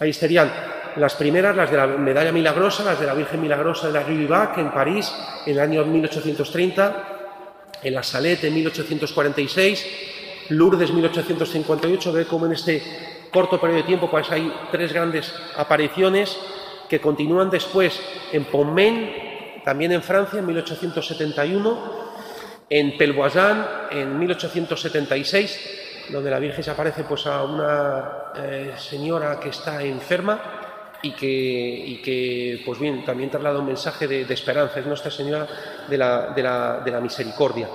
Ahí estarían las primeras, las de la medalla milagrosa, las de la Virgen Milagrosa de la Rue Bac en París en el año 1830, en la Salette en 1846, Lourdes 1858, ve como en este corto periodo de tiempo pues hay tres grandes apariciones que continúan después en Pontmain, también en Francia en 1871, en Pelvoisin en 1876, donde la Virgen se aparece pues, a una eh, señora que está enferma y que, pues bien, también traslada un mensaje de, esperanza, es Nuestra Señora de la, Misericordia.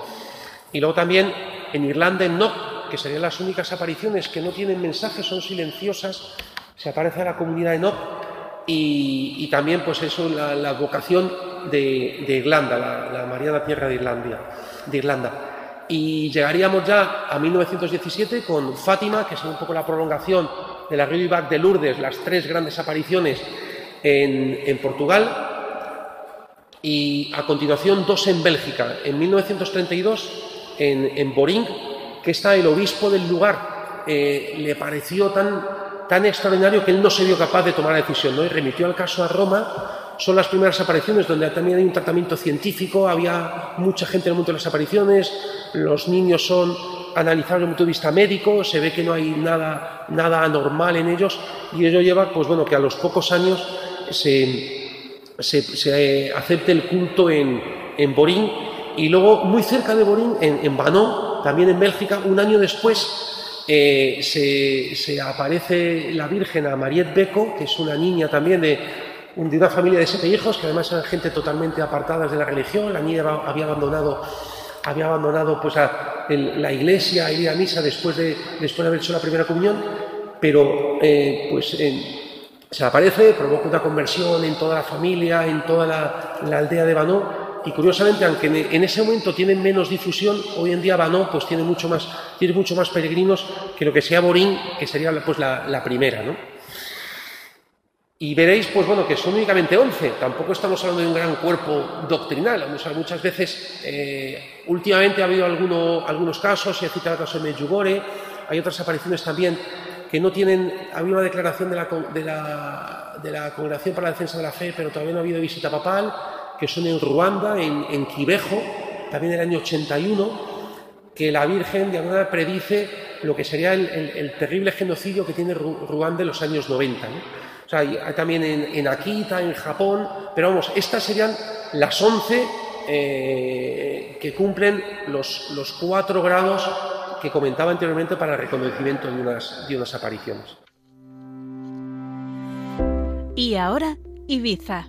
Y luego también en Irlanda, en Knock, que serían las únicas apariciones que no tienen mensaje, son silenciosas, se aparece a la comunidad de Knock y, también pues eso, la, vocación de, Irlanda, la, la Mariana Tierra de, Irlandia, de Irlanda y llegaríamos ya a 1917 con Fátima, que es un poco la prolongación de la Bac de Lourdes, las tres grandes apariciones en, en, Portugal, y a continuación dos en Bélgica. En 1932, en, en Boring, que está el obispo del lugar, eh, le pareció tan, tan extraordinario que él no se vio capaz de tomar la decisión, ¿no? y remitió el caso a Roma son las primeras apariciones donde también hay un tratamiento científico, había mucha gente en el mundo de las apariciones, los niños son analizados desde el punto de vista médico, se ve que no hay nada, nada anormal en ellos y ello lleva, pues bueno, que a los pocos años se, se, acepte el culto en, en, Borín y luego muy cerca de Borín, en, en Banó, también en Bélgica, un año después eh, se, aparece la Virgen a Mariette Beco, que es una niña también de, de una familia de siete hijos, que además eran gente totalmente apartada de la religión, la niña había abandonado había abandonado pues, la iglesia, ir a misa después de, después de haber hecho la primera comunión, pero eh, pues se aparece, provoca una conversión en toda la familia, en toda la, aldea de Banó, y curiosamente, aunque en ese momento tienen menos difusión, hoy en día Banó pues, tiene, mucho más, tiene mucho más peregrinos que lo que sea Borín, que sería pues, la, primera. ¿no? Y veréis, pues bueno, que son únicamente 11, tampoco estamos hablando de un gran cuerpo doctrinal. muchas veces, eh, últimamente ha habido alguno, algunos casos, se ha citado el caso de Medjugorje, hay otras apariciones también que no tienen, había una declaración de la, de, la, de la, Congregación para la Defensa de la Fe, pero todavía no ha habido visita papal, que son en Ruanda, en, en Quibejo, también el año 81, que la Virgen de alguna predice lo que sería el, terrible genocidio que tiene Ruanda en los años 90. ¿no? O sea, hay también en, Akita, en Japón, pero vamos, estas serían las 11 eh, que cumplen los, los cuatro grados que comentaba anteriormente para el reconocimiento de unas, de unas apariciones. Y ahora, Ibiza.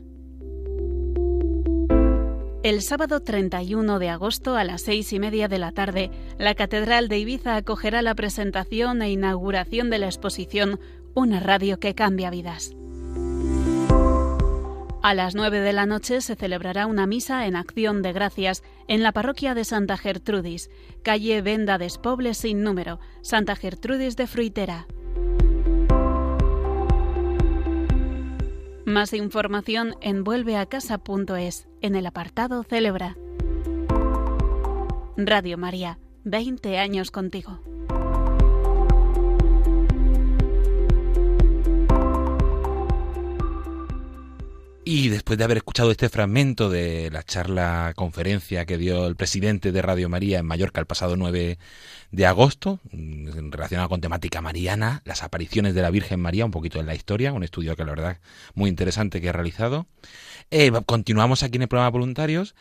El sábado 31 de agosto a las seis y media de la tarde, la Catedral de Ibiza acogerá la presentación e inauguración de la exposición una radio que cambia vidas. A las 9 de la noche se celebrará una misa en acción de gracias en la parroquia de Santa Gertrudis, calle Venda Despoble sin número, Santa Gertrudis de Fruitera. Más información en vuelveacasa.es en el apartado Celebra. Radio María, 20 años contigo. Y después de haber escuchado este fragmento de la charla conferencia que dio el presidente de Radio María en Mallorca el pasado 9 de agosto, mm, relacionado con temática mariana, las apariciones de la Virgen María, un poquito en la historia, un estudio que la verdad muy interesante que ha realizado. Eh, continuamos aquí en el programa Voluntarios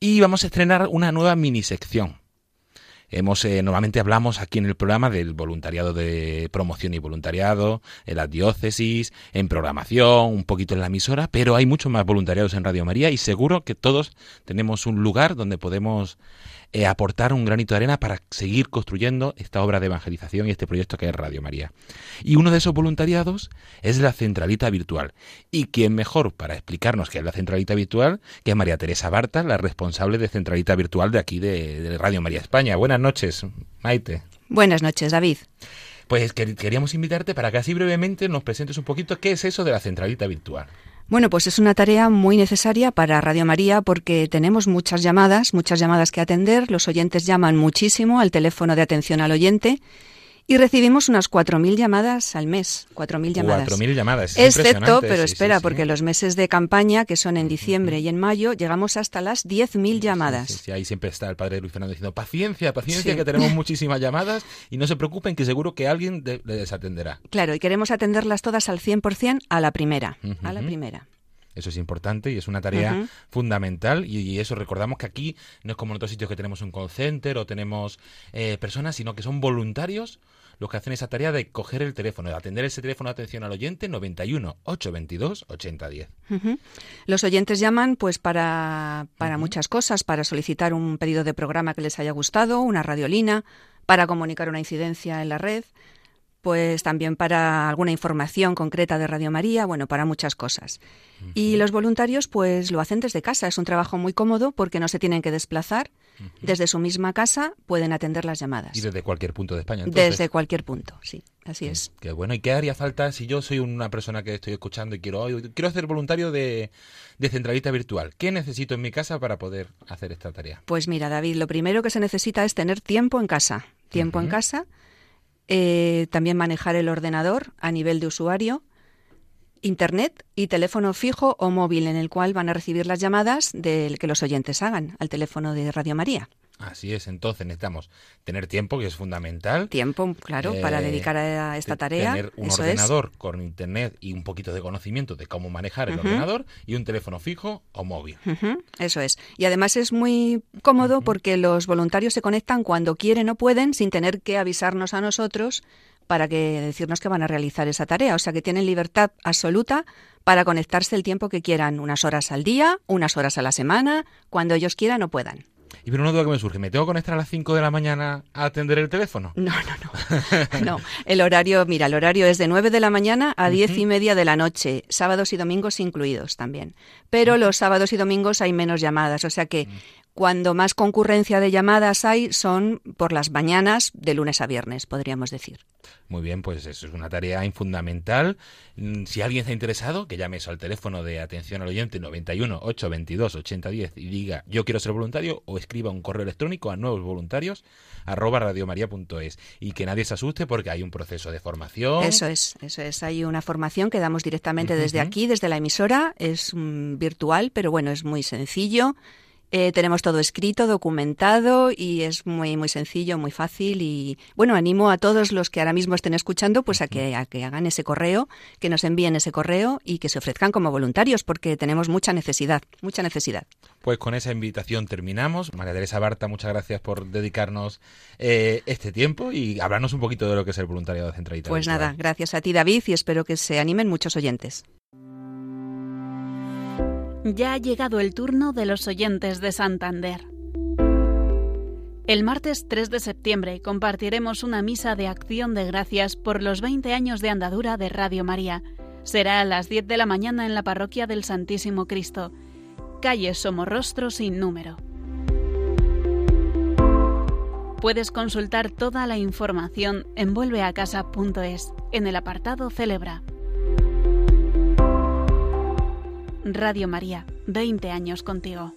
y vamos a estrenar una nueva mini sección Hemos, eh, normalmente hablamos aquí en el programa del voluntariado de promoción y voluntariado, en las diócesis, en programación, un poquito en la emisora, pero hay muchos más voluntariados en Radio María y seguro que todos tenemos un lugar donde podemos eh, aportar un granito de arena para seguir construyendo esta obra de evangelización y este proyecto que es Radio María. Y uno de esos voluntariados es la Centralita Virtual. ¿Y quién mejor para explicarnos qué es la Centralita Virtual que María Teresa Barta, la responsable de Centralita Virtual de aquí de, Radio María España? Buenas noches, Maite. Buenas noches, David. Pues queríamos invitarte para que así brevemente nos presentes un poquito qué es eso de la Centralita Virtual. Bueno, pues es una tarea muy necesaria para Radio María porque tenemos muchas llamadas, muchas llamadas que atender, los oyentes llaman muchísimo al teléfono de atención al oyente y recibimos unas 4.000 llamadas al mes. 4.000 llamadas. 4.000 llamadas. Excepto, pero espera, porque los meses de campaña, que son en diciembre y en mayo, llegamos hasta las 10.000 llamadas. Ahí siempre está el padre Luis Fernando diciendo, paciencia, paciencia, que tenemos muchísimas llamadas y no se preocupen que seguro que alguien les atenderá. Claro, y queremos atenderlas todas al 100% a la primera. A la primera. Eso es importante y es una tarea fundamental y, eso recordamos que aquí no es como en otros sitios que tenemos un call center o tenemos eh, personas, sino que son voluntarios los que hacen esa tarea de coger el teléfono, de atender ese teléfono de atención al oyente 91 822 8010. Los oyentes llaman pues para, para muchas cosas, para solicitar un pedido de programa que les haya gustado, una radiolina, para comunicar una incidencia en la red, pues también para alguna información concreta de Radio María, bueno, para muchas cosas. Y los voluntarios pues lo hacen desde casa, es un trabajo muy cómodo porque no se tienen que desplazar, desde su misma casa pueden atender las llamadas. Y desde cualquier punto de España. Desde cualquier punto, sí, así es. Qué bueno, ¿y qué haría falta si yo soy una persona que estoy escuchando y quiero, quiero hacer voluntario de, de centralita virtual? ¿Qué necesito en mi casa para poder hacer esta tarea? Pues mira, David, lo primero que se necesita es tener tiempo en casa, tiempo en casa eh, también manejar el ordenador a nivel de usuario Internet y teléfono fijo o móvil en el cual van a recibir las llamadas del que los oyentes hagan al teléfono de Radio María. Así es, entonces necesitamos tener tiempo, que es fundamental. Tiempo, claro, para Eh, dedicar a esta tarea. Tener un Eso ordenador con internet y un poquito de conocimiento de cómo manejar el ordenador y un teléfono fijo o móvil. Eso es. Y además es muy cómodo porque los voluntarios se conectan cuando quieren o pueden sin tener que avisarnos a nosotros para que decirnos que van a realizar esa tarea. O sea que tienen libertad absoluta para conectarse el tiempo que quieran, unas horas al día, unas horas a la semana, cuando ellos quieran o puedan. Y pero una duda que me surge, ¿me tengo que conectar a las 5 de la mañana a atender el teléfono? No, no, no. No, el horario, mira, el horario es de 9 de la mañana a diez y media de la noche, sábados y domingos incluidos también. Pero los sábados y domingos hay menos llamadas, o sea que cuando más concurrencia de llamadas hay son por las mañanas de lunes a viernes, podríamos decir. Muy bien, pues eso es una tarea fundamental. Mm, Si alguien está interesado, que llame eso al teléfono de atención al oyente 91 822 8010 y diga yo quiero ser voluntario o escriba un correo electrónico a nuevos voluntarios arroba radiomaria.es y que nadie se asuste porque hay un proceso de formación. Eso es, eso es. Hay una formación que damos directamente desde aquí, desde la emisora. Es mm, virtual, pero bueno, es muy sencillo. Eh, tenemos todo escrito, documentado y es muy muy sencillo, muy fácil y bueno, animo a todos los que ahora mismo estén escuchando pues a que a que hagan ese correo, que nos envíen ese correo y que se ofrezcan como voluntarios porque tenemos mucha necesidad, mucha necesidad. Pues con esa invitación terminamos. María Teresa Barta, muchas gracias por dedicarnos eh, este tiempo y hablarnos un poquito de lo que es el voluntariado de Centralita. Pues nada, gracias a ti David y espero que se animen muchos oyentes. Ya ha llegado el turno de los oyentes de Santander. El martes 3 de septiembre compartiremos una misa de acción de gracias por los 20 años de andadura de Radio María. Será a las 10 de la mañana en la parroquia del Santísimo Cristo, calle Somorrostro sin número. Puedes consultar toda la información en vuelveacasa.es en el apartado Celebra. Radio María, 20 años contigo.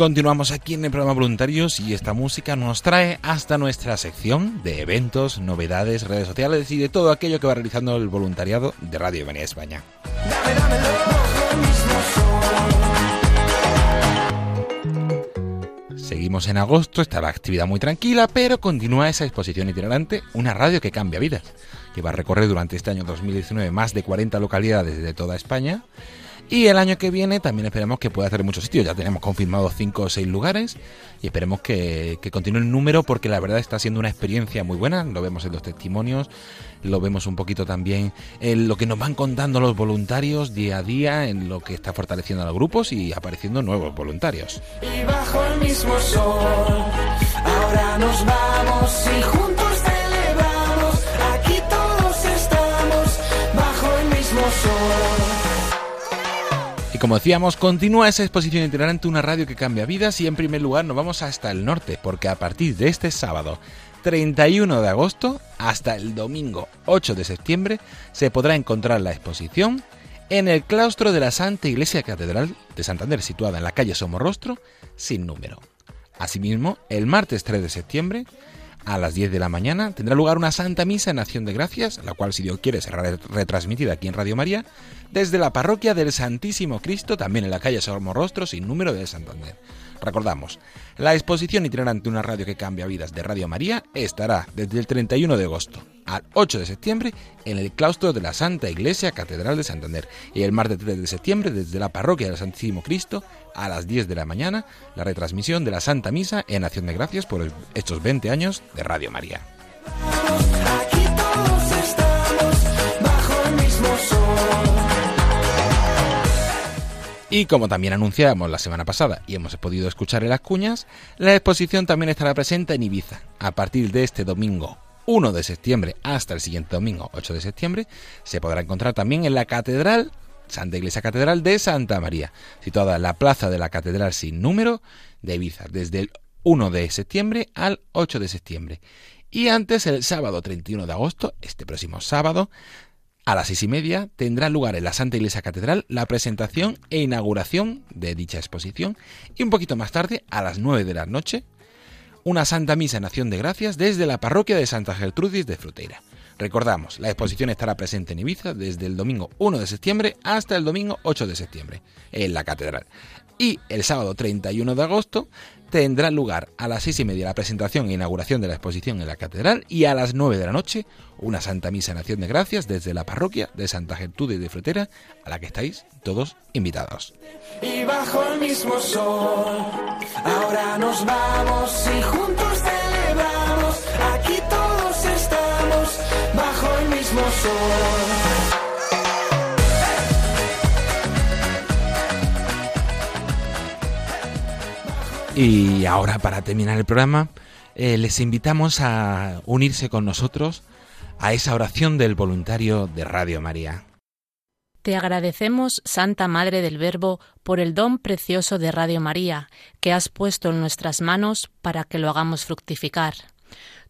Continuamos aquí en el programa Voluntarios y esta música nos trae hasta nuestra sección de eventos, novedades, redes sociales y de todo aquello que va realizando el voluntariado de Radio María España. Seguimos en agosto, está la actividad muy tranquila, pero continúa esa exposición itinerante, una radio que cambia vidas, que va a recorrer durante este año 2019 más de 40 localidades de toda España. Y el año que viene también esperemos que pueda hacer muchos sitios. Ya tenemos confirmados 5 o 6 lugares y esperemos que, que continúe el número porque la verdad está siendo una experiencia muy buena. Lo vemos en los testimonios, lo vemos un poquito también en lo que nos van contando los voluntarios día a día, en lo que está fortaleciendo a los grupos y apareciendo nuevos voluntarios. y bajo el mismo sol. Ahora nos vamos y como decíamos, continúa esa exposición itinerante, una radio que cambia vidas y en primer lugar nos vamos hasta el norte, porque a partir de este sábado 31 de agosto hasta el domingo 8 de septiembre se podrá encontrar la exposición en el claustro de la Santa Iglesia Catedral de Santander, situada en la calle Somorrostro, sin número. Asimismo, el martes 3 de septiembre, a las 10 de la mañana, tendrá lugar una Santa Misa en Acción de Gracias, la cual, si Dios quiere, será re- retransmitida aquí en Radio María, desde la parroquia del Santísimo Cristo, también en la calle Somorrostro, sin número de Santander. Recordamos, la exposición itinerante Una radio que cambia vidas de Radio María estará desde el 31 de agosto al 8 de septiembre en el claustro de la Santa Iglesia Catedral de Santander y el martes 3 de septiembre desde la parroquia del Santísimo Cristo a las 10 de la mañana la retransmisión de la Santa Misa en Acción de Gracias por estos 20 años de Radio María. Y como también anunciábamos la semana pasada y hemos podido escuchar en las cuñas, la exposición también estará presente en Ibiza a partir de este domingo 1 de septiembre hasta el siguiente domingo 8 de septiembre. Se podrá encontrar también en la Catedral, Santa Iglesia Catedral de Santa María, situada en la plaza de la Catedral sin número de Ibiza, desde el 1 de septiembre al 8 de septiembre. Y antes, el sábado 31 de agosto, este próximo sábado, a las seis y media tendrá lugar en la Santa Iglesia Catedral la presentación e inauguración de dicha exposición y un poquito más tarde, a las nueve de la noche, una Santa Misa en Acción de Gracias desde la parroquia de Santa Gertrudis de Fruteira. Recordamos, la exposición estará presente en Ibiza desde el domingo 1 de septiembre hasta el domingo 8 de septiembre en la catedral. Y el sábado 31 de agosto tendrá lugar a las seis y media la presentación e inauguración de la exposición en la catedral y a las nueve de la noche una Santa Misa en Acción de Gracias desde la parroquia de Santa Gertrudis de Frutera a la que estáis todos invitados. Y bajo el mismo sol, ahora nos vamos y juntos. Mismo sol. Y ahora para terminar el programa eh, les invitamos a unirse con nosotros a esa oración del voluntario de Radio María. Te agradecemos, Santa Madre del Verbo, por el don precioso de Radio María que has puesto en nuestras manos para que lo hagamos fructificar.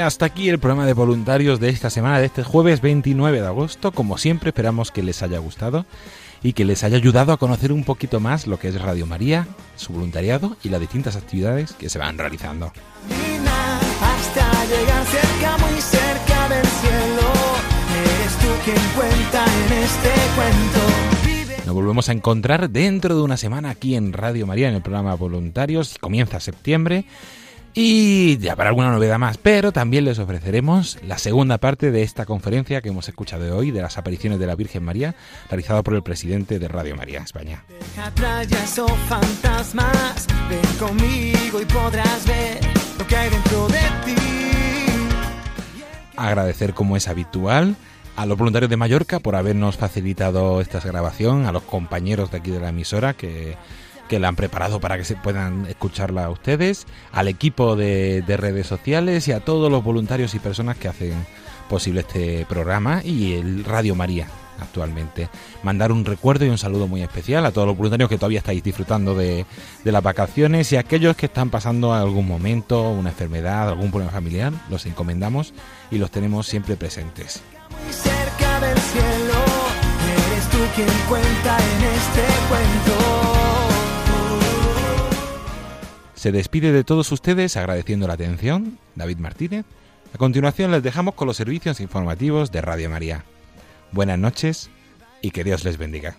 Hasta aquí el programa de voluntarios de esta semana, de este jueves 29 de agosto. Como siempre, esperamos que les haya gustado y que les haya ayudado a conocer un poquito más lo que es Radio María, su voluntariado y las distintas actividades que se van realizando. Hasta llegar cerca, muy cerca del cielo. Eres tú quien cuenta en este cuento. Nos volvemos a encontrar dentro de una semana aquí en Radio María, en el programa Voluntarios. Comienza septiembre. Y ya para alguna novedad más, pero también les ofreceremos la segunda parte de esta conferencia que hemos escuchado hoy de las apariciones de la Virgen María, realizada por el presidente de Radio María España. deja atrás ya esos fantasmas. Ven conmigo y podrás ver lo que hay dentro de ti. Agradecer como es habitual a los voluntarios de Mallorca por habernos facilitado esta grabación, a los compañeros de aquí de la emisora que, que la han preparado para que se puedan escucharla a ustedes, al equipo de, de redes sociales y a todos los voluntarios y personas que hacen posible este programa y el Radio María actualmente. Mandar un recuerdo y un saludo muy especial a todos los voluntarios que todavía estáis disfrutando de, de las vacaciones y a aquellos que están pasando algún momento, una enfermedad, algún problema familiar, los encomendamos y los tenemos siempre presentes. Muy cerca del cielo. Eres tú quien cuenta en este cuento. Se despide de todos ustedes agradeciendo la atención, David Martínez. A continuación les dejamos con los servicios informativos de Radio María. Buenas noches y que Dios les bendiga.